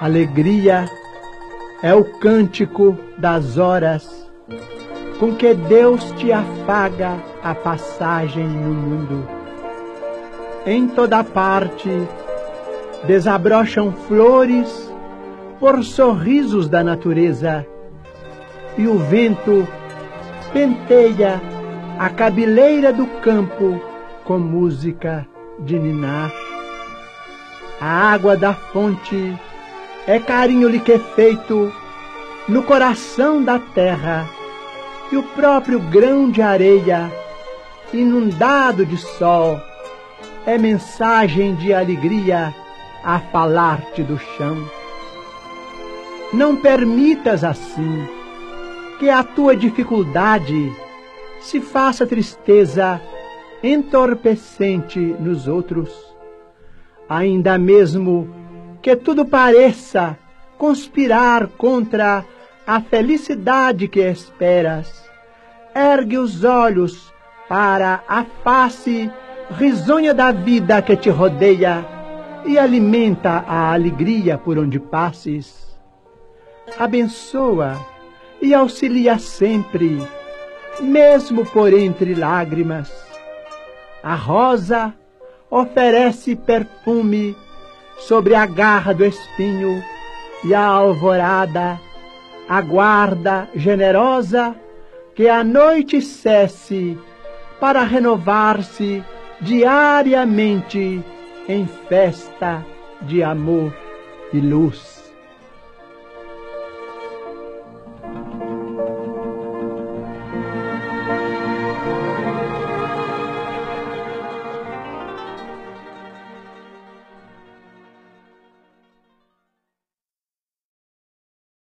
Alegria é o cântico das horas com que Deus te afaga a passagem no mundo. Em toda parte desabrocham flores por sorrisos da natureza, e o vento penteia a cabeleira do campo com música de ninar. A água da fonte é carinho liquefeito no coração da terra, e o próprio grão de areia, inundado de sol, é mensagem de alegria a falar-te do chão. Não permitas assim que a tua dificuldade se faça tristeza entorpecente nos outros, ainda mesmo que tudo pareça conspirar contra a felicidade que esperas. Ergue os olhos para a face risonha da vida que te rodeia e alimenta a alegria por onde passes. Abençoa e auxilia sempre, mesmo por entre lágrimas. A rosa oferece perfume sobre a garra do espinho e a alvorada aguarda generosa que a noite cesse para renovar-se diariamente em festa de amor e luz.